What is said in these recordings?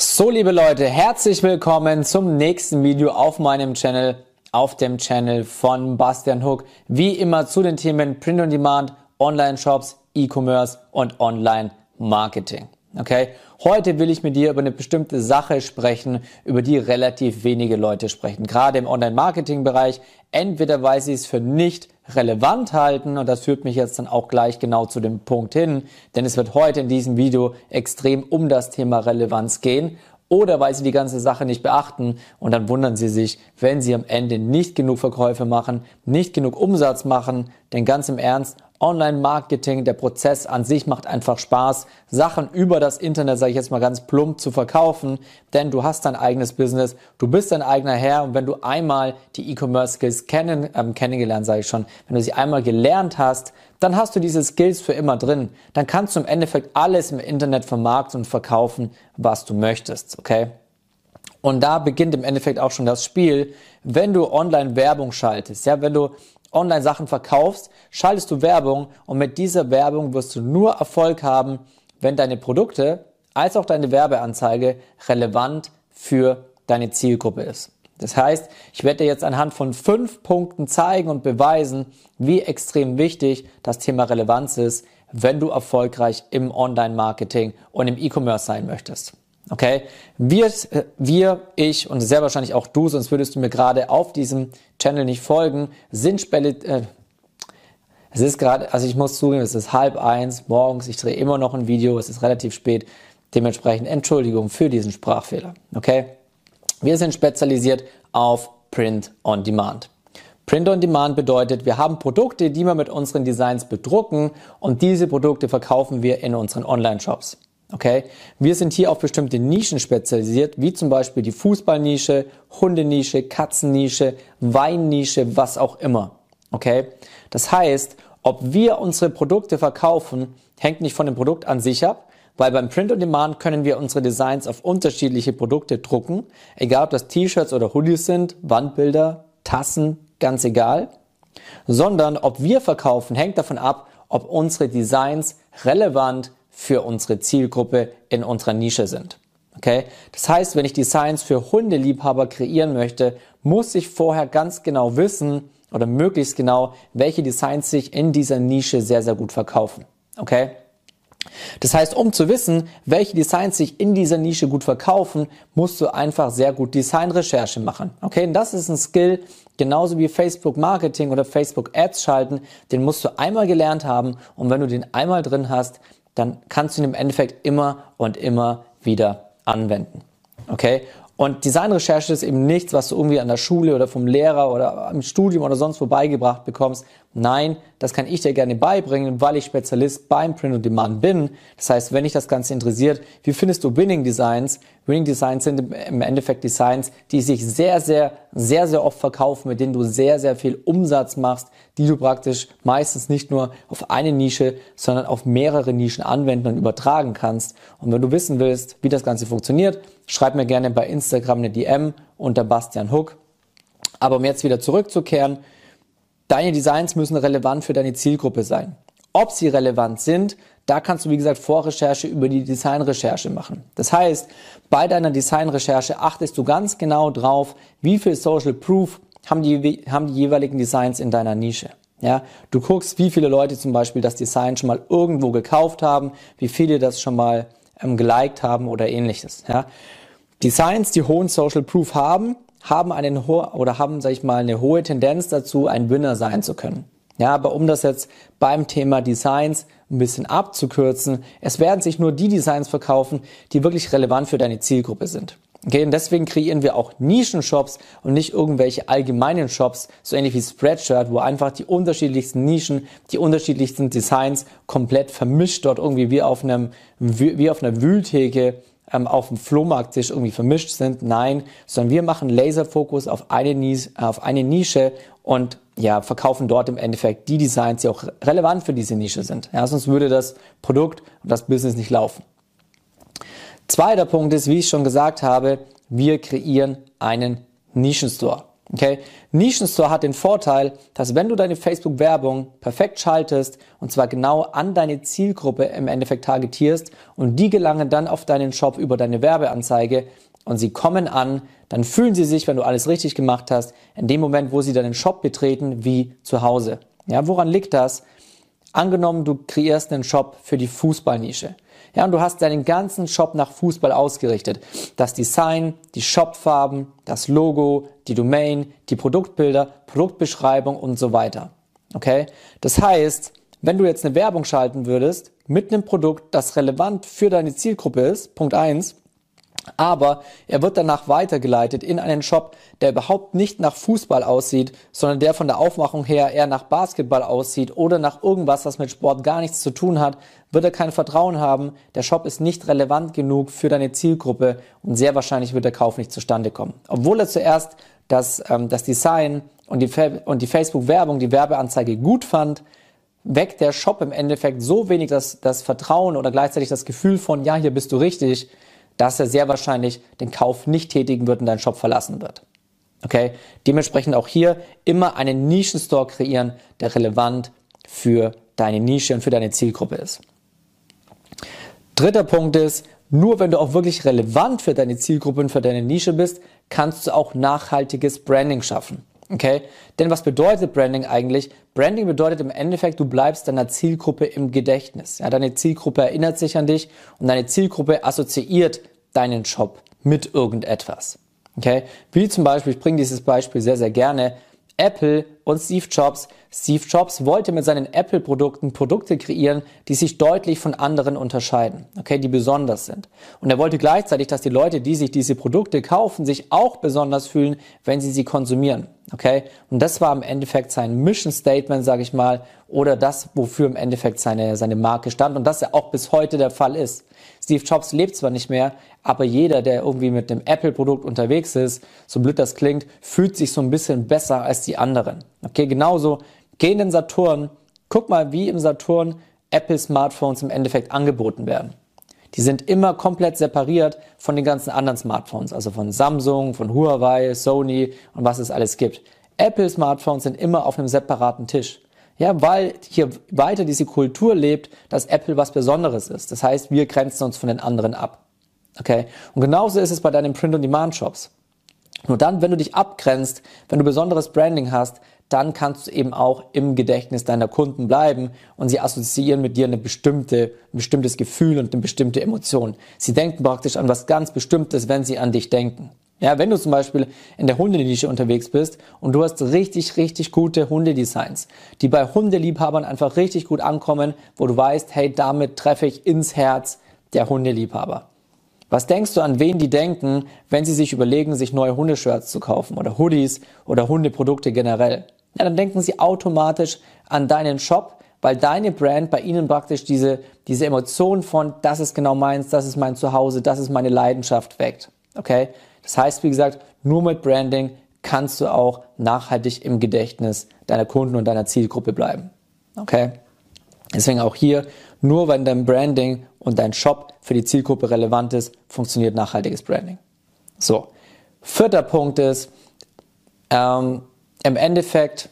So, liebe Leute, herzlich willkommen zum nächsten Video auf meinem Channel, auf dem Channel von Bastian Hook. Wie immer zu den Themen Print on Demand, Online-Shops, E-Commerce und Online-Marketing. Okay? Heute will ich mit dir über eine bestimmte Sache sprechen, über die relativ wenige Leute sprechen. Gerade im Online-Marketing-Bereich. Entweder weil sie es für nicht relevant halten, und das führt mich jetzt dann auch gleich genau zu dem Punkt hin, denn es wird heute in diesem Video extrem um das Thema Relevanz gehen, oder weil sie die ganze Sache nicht beachten und dann wundern sie sich, wenn sie am Ende nicht genug Verkäufe machen, nicht genug Umsatz machen, denn ganz im Ernst, Online-Marketing, der Prozess an sich macht einfach Spaß, Sachen über das Internet, sage ich jetzt mal ganz plump, zu verkaufen, denn du hast dein eigenes Business, du bist dein eigener Herr und wenn du einmal die E-Commerce-Skills kennen, ähm, kennengelernt, sage ich schon, wenn du sie einmal gelernt hast, dann hast du diese Skills für immer drin. Dann kannst du im Endeffekt alles im Internet vermarkten und verkaufen, was du möchtest, okay? Und da beginnt im Endeffekt auch schon das Spiel, wenn du online Werbung schaltest, ja, wenn du online Sachen verkaufst, schaltest du Werbung und mit dieser Werbung wirst du nur Erfolg haben, wenn deine Produkte als auch deine Werbeanzeige relevant für deine Zielgruppe ist. Das heißt, ich werde dir jetzt anhand von fünf Punkten zeigen und beweisen, wie extrem wichtig das Thema Relevanz ist, wenn du erfolgreich im Online-Marketing und im E-Commerce sein möchtest. Okay? Wir, wir, ich und sehr wahrscheinlich auch du, sonst würdest du mir gerade auf diesem Channel nicht folgen, sind äh, es ist gerade, also ich muss zugeben, es ist halb eins morgens, ich drehe immer noch ein Video, es ist relativ spät, dementsprechend Entschuldigung für diesen Sprachfehler. Okay? Wir sind spezialisiert auf Print on Demand. Print on Demand bedeutet, wir haben Produkte, die wir mit unseren Designs bedrucken und diese Produkte verkaufen wir in unseren Online-Shops. Okay? Wir sind hier auf bestimmte Nischen spezialisiert, wie zum Beispiel die Fußballnische, Hundenische, Katzennische, Weinnische, was auch immer. Okay? Das heißt, ob wir unsere Produkte verkaufen, hängt nicht von dem Produkt an sich ab, weil beim Print on Demand können wir unsere Designs auf unterschiedliche Produkte drucken, egal ob das T-Shirts oder Hoodies sind, Wandbilder, Tassen, ganz egal, sondern ob wir verkaufen, hängt davon ab, ob unsere Designs relevant für unsere Zielgruppe in unserer Nische sind. Okay? Das heißt, wenn ich Designs für Hundeliebhaber kreieren möchte, muss ich vorher ganz genau wissen oder möglichst genau, welche Designs sich in dieser Nische sehr, sehr gut verkaufen. Okay? Das heißt, um zu wissen, welche Designs sich in dieser Nische gut verkaufen, musst du einfach sehr gut Designrecherche machen. Okay, und das ist ein Skill, genauso wie Facebook Marketing oder Facebook Ads schalten, den musst du einmal gelernt haben und wenn du den einmal drin hast, dann kannst du ihn im Endeffekt immer und immer wieder anwenden. Okay? Und Designrecherche ist eben nichts, was du irgendwie an der Schule oder vom Lehrer oder im Studium oder sonst wo beigebracht bekommst. Nein, das kann ich dir gerne beibringen, weil ich Spezialist beim Print on Demand bin. Das heißt, wenn dich das Ganze interessiert, wie findest du Winning Designs? Winning Designs sind im Endeffekt Designs, die sich sehr, sehr, sehr, sehr oft verkaufen, mit denen du sehr, sehr viel Umsatz machst, die du praktisch meistens nicht nur auf eine Nische, sondern auf mehrere Nischen anwenden und übertragen kannst. Und wenn du wissen willst, wie das Ganze funktioniert, schreib mir gerne bei Instagram eine DM unter Bastian Hook. Aber um jetzt wieder zurückzukehren, deine Designs müssen relevant für deine Zielgruppe sein. Ob sie relevant sind, da kannst du, wie gesagt, Vorrecherche über die Designrecherche machen. Das heißt, bei deiner Designrecherche achtest du ganz genau drauf, wie viel Social Proof haben die, haben die jeweiligen Designs in deiner Nische. Ja, du guckst, wie viele Leute zum Beispiel das Design schon mal irgendwo gekauft haben, wie viele das schon mal ähm, geliked haben oder ähnliches. Ja, Designs, die hohen Social Proof haben, haben einen ho oder haben, sag ich mal, eine hohe Tendenz dazu, ein Winner sein zu können. Ja, aber um das jetzt beim Thema Designs ein bisschen abzukürzen, es werden sich nur die Designs verkaufen, die wirklich relevant für deine Zielgruppe sind. Okay, und deswegen kreieren wir auch Nischen-Shops und nicht irgendwelche allgemeinen Shops, so ähnlich wie Spreadshirt, wo einfach die unterschiedlichsten Nischen, die unterschiedlichsten Designs komplett vermischt dort irgendwie wie auf einem, wie auf einer Wühltheke ähm, auf dem Flohmarkttisch irgendwie vermischt sind. Nein, sondern wir machen Laserfokus auf eine, Nische, auf eine Nische und ja, verkaufen dort im Endeffekt die Designs, die auch relevant für diese Nische sind. Ja, sonst würde das Produkt und das Business nicht laufen. Zweiter Punkt ist, wie ich schon gesagt habe, wir kreieren einen Nischenstore. Okay? Nischenstore hat den Vorteil, dass wenn du deine Facebook-Werbung perfekt schaltest und zwar genau an deine Zielgruppe im Endeffekt targetierst und die gelangen dann auf deinen Shop über deine Werbeanzeige und sie kommen an, dann fühlen sie sich, wenn du alles richtig gemacht hast, in dem Moment, wo sie deinen Shop betreten, wie zu Hause. Ja, woran liegt das? Angenommen, du kreierst einen Shop für die Fußballnische. Ja, und du hast deinen ganzen Shop nach Fußball ausgerichtet. Das Design, die Shopfarben, das Logo, die Domain, die Produktbilder, Produktbeschreibung und so weiter. Okay? Das heißt, wenn du jetzt eine Werbung schalten würdest mit einem Produkt, das relevant für deine Zielgruppe ist, Punkt eins aber er wird danach weitergeleitet in einen Shop, der überhaupt nicht nach Fußball aussieht, sondern der von der Aufmachung her eher nach Basketball aussieht oder nach irgendwas, was mit Sport gar nichts zu tun hat, wird er kein Vertrauen haben. Der Shop ist nicht relevant genug für deine Zielgruppe und sehr wahrscheinlich wird der Kauf nicht zustande kommen. Obwohl er zuerst das, ähm, das Design und die, und die Facebook-Werbung, die Werbeanzeige gut fand, weckt der Shop im Endeffekt so wenig das, das Vertrauen oder gleichzeitig das Gefühl von, ja, hier bist du richtig, dass er sehr wahrscheinlich den Kauf nicht tätigen wird und deinen Shop verlassen wird. Okay? Dementsprechend auch hier immer einen Nischenstore kreieren, der relevant für deine Nische und für deine Zielgruppe ist. Dritter Punkt ist, nur wenn du auch wirklich relevant für deine Zielgruppe und für deine Nische bist, kannst du auch nachhaltiges Branding schaffen. Okay? Denn was bedeutet Branding eigentlich? Branding bedeutet im Endeffekt, du bleibst deiner Zielgruppe im Gedächtnis. Ja, deine Zielgruppe erinnert sich an dich und deine Zielgruppe assoziiert deinen Shop mit irgendetwas. Okay? Wie zum Beispiel, ich bringe dieses Beispiel sehr, sehr gerne. Apple und Steve Jobs. Steve Jobs wollte mit seinen Apple-Produkten Produkte kreieren, die sich deutlich von anderen unterscheiden, okay, die besonders sind. Und er wollte gleichzeitig, dass die Leute, die sich diese Produkte kaufen, sich auch besonders fühlen, wenn sie sie konsumieren, okay? Und das war im Endeffekt sein Mission Statement, sage ich mal, oder das, wofür im Endeffekt seine, seine Marke stand und das ja auch bis heute der Fall ist. Steve Jobs lebt zwar nicht mehr, aber jeder, der irgendwie mit dem Apple-Produkt unterwegs ist, so blöd das klingt, fühlt sich so ein bisschen besser als die anderen. Okay, genauso, geh in den Saturn, guck mal, wie im Saturn Apple-Smartphones im Endeffekt angeboten werden. Die sind immer komplett separiert von den ganzen anderen Smartphones, also von Samsung, von Huawei, Sony und was es alles gibt. Apple-Smartphones sind immer auf einem separaten Tisch. Ja, weil hier weiter diese Kultur lebt, dass Apple was Besonderes ist. Das heißt, wir grenzen uns von den anderen ab. Okay? Und genauso ist es bei deinen Print-on-Demand-Shops. Nur dann, wenn du dich abgrenzt, wenn du besonderes Branding hast, dann kannst du eben auch im Gedächtnis deiner Kunden bleiben und sie assoziieren mit dir eine bestimmte, ein bestimmtes Gefühl und eine bestimmte Emotion. Sie denken praktisch an was ganz Bestimmtes, wenn sie an dich denken. Ja, wenn du zum Beispiel in der Hundenische unterwegs bist und du hast richtig, richtig gute Hundedesigns, die bei Hundeliebhabern einfach richtig gut ankommen, wo du weißt, hey, damit treffe ich ins Herz der Hundeliebhaber. Was denkst du, an wen die denken, wenn sie sich überlegen, sich neue Hundeshirts zu kaufen oder Hoodies oder Hundeprodukte generell? Ja, dann denken sie automatisch an deinen Shop, weil deine Brand bei ihnen praktisch diese, diese Emotion von, das ist genau meins, das ist mein Zuhause, das ist meine Leidenschaft weckt. Okay? Das heißt, wie gesagt, nur mit Branding kannst du auch nachhaltig im Gedächtnis deiner Kunden und deiner Zielgruppe bleiben. Okay? Deswegen auch hier, nur wenn dein Branding und dein Shop für die Zielgruppe relevant ist, funktioniert nachhaltiges Branding. So, vierter Punkt ist, ähm, im Endeffekt,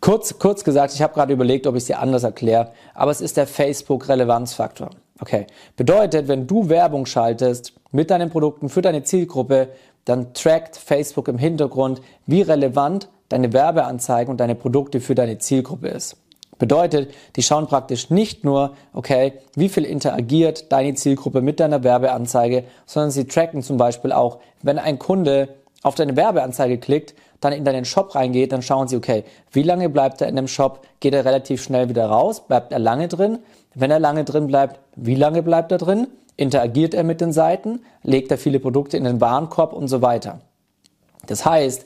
kurz, kurz gesagt, ich habe gerade überlegt, ob ich es dir anders erkläre, aber es ist der Facebook-Relevanzfaktor. Okay, bedeutet, wenn du Werbung schaltest mit deinen Produkten für deine Zielgruppe, dann trackt Facebook im Hintergrund, wie relevant deine Werbeanzeigen und deine Produkte für deine Zielgruppe ist. Bedeutet, die schauen praktisch nicht nur, okay, wie viel interagiert deine Zielgruppe mit deiner Werbeanzeige, sondern sie tracken zum Beispiel auch, wenn ein Kunde auf deine Werbeanzeige klickt, dann in deinen Shop reingeht, dann schauen sie, okay, wie lange bleibt er in dem Shop? Geht er relativ schnell wieder raus? Bleibt er lange drin? Wenn er lange drin bleibt, wie lange bleibt er drin? Interagiert er mit den Seiten? Legt er viele Produkte in den Warenkorb und so weiter? Das heißt,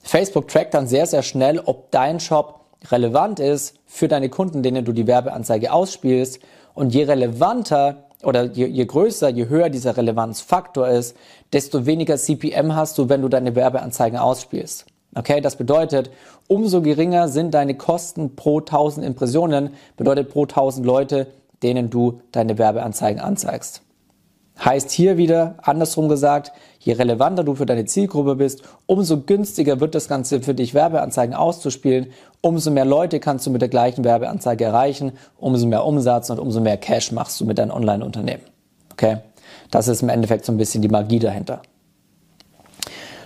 Facebook trackt dann sehr, sehr schnell, ob dein Shop relevant ist für deine Kunden, denen du die Werbeanzeige ausspielst. Und je relevanter oder je, je größer, je höher dieser Relevanzfaktor ist, desto weniger CPM hast du, wenn du deine Werbeanzeigen ausspielst. Okay, das bedeutet, umso geringer sind deine Kosten pro 1000 Impressionen, bedeutet pro 1000 Leute, denen du deine Werbeanzeigen anzeigst. Heißt hier wieder, andersrum gesagt, je relevanter du für deine Zielgruppe bist, umso günstiger wird das Ganze für dich, Werbeanzeigen auszuspielen, umso mehr Leute kannst du mit der gleichen Werbeanzeige erreichen, umso mehr Umsatz und umso mehr Cash machst du mit deinem Online-Unternehmen. Okay? Das ist im Endeffekt so ein bisschen die Magie dahinter.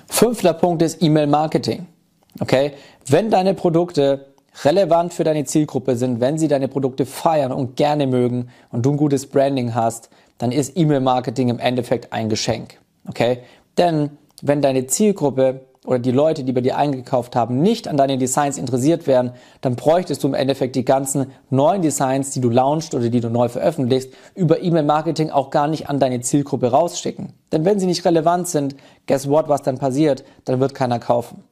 Fünfter Punkt ist E-Mail-Marketing. Okay? Wenn deine Produkte relevant für deine Zielgruppe sind, wenn sie deine Produkte feiern und gerne mögen und du ein gutes Branding hast, dann ist E-Mail-Marketing im Endeffekt ein Geschenk. Okay? Denn wenn deine Zielgruppe oder die Leute, die bei dir eingekauft haben, nicht an deinen Designs interessiert wären, dann bräuchtest du im Endeffekt die ganzen neuen Designs, die du launchst oder die du neu veröffentlichst, über E-Mail-Marketing auch gar nicht an deine Zielgruppe rausschicken. Denn wenn sie nicht relevant sind, guess what, was dann passiert? Dann wird keiner kaufen.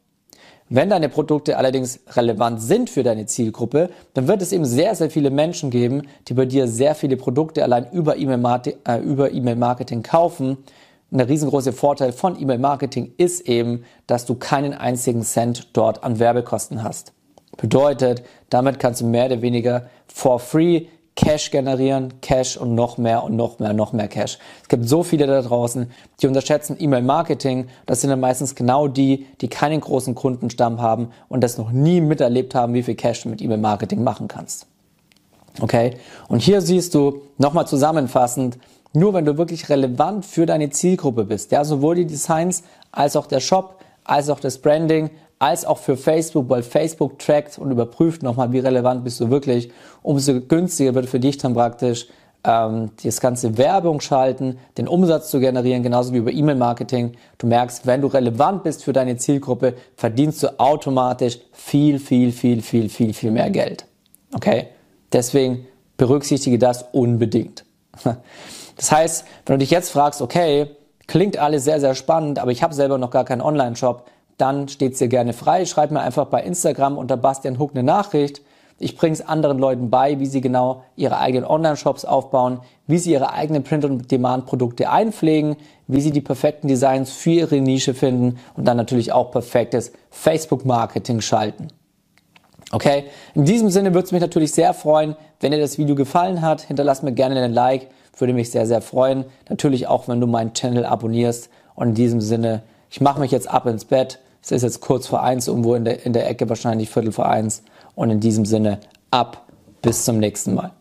Wenn deine Produkte allerdings relevant sind für deine Zielgruppe, dann wird es eben sehr, sehr viele Menschen geben, die bei dir sehr viele Produkte allein über E-Mail-Marketing äh, kaufen. Und der riesengroße Vorteil von E-Mail-Marketing ist eben, dass du keinen einzigen Cent dort an Werbekosten hast. Bedeutet, damit kannst du mehr oder weniger for free Cash generieren, Cash und noch mehr und noch mehr, noch mehr Cash. Es gibt so viele da draußen, die unterschätzen E-Mail-Marketing. Das sind dann meistens genau die, die keinen großen Kundenstamm haben und das noch nie miterlebt haben, wie viel Cash du mit E-Mail-Marketing machen kannst. Okay? Und hier siehst du nochmal zusammenfassend, nur wenn du wirklich relevant für deine Zielgruppe bist, ja, sowohl die Designs als auch der Shop, als auch das Branding, als auch für Facebook, weil Facebook trackt und überprüft nochmal, wie relevant bist du wirklich. Umso günstiger wird für dich dann praktisch ähm, das ganze Werbung schalten, den Umsatz zu generieren, genauso wie über E-Mail-Marketing. Du merkst, wenn du relevant bist für deine Zielgruppe, verdienst du automatisch viel, viel, viel, viel, viel, viel mehr Geld. Okay? Deswegen berücksichtige das unbedingt. Das heißt, wenn du dich jetzt fragst, okay, klingt alles sehr, sehr spannend, aber ich habe selber noch gar keinen Online-Shop, dann steht's dir gerne frei. Schreib mir einfach bei Instagram unter Bastian Huck eine Nachricht. Ich bringe es anderen Leuten bei, wie sie genau ihre eigenen Online-Shops aufbauen, wie sie ihre eigenen Print-on-Demand-Produkte einpflegen, wie sie die perfekten Designs für ihre Nische finden und dann natürlich auch perfektes Facebook-Marketing schalten. Okay, in diesem Sinne würde es mich natürlich sehr freuen, wenn dir das Video gefallen hat. Hinterlass mir gerne einen Like, würde mich sehr, sehr freuen. Natürlich auch, wenn du meinen Channel abonnierst. Und in diesem Sinne, ich mache mich jetzt ab ins Bett es ist jetzt kurz vor eins, irgendwo in der, in der Ecke, wahrscheinlich Viertel vor eins. Und in diesem Sinne ab. Bis zum nächsten Mal.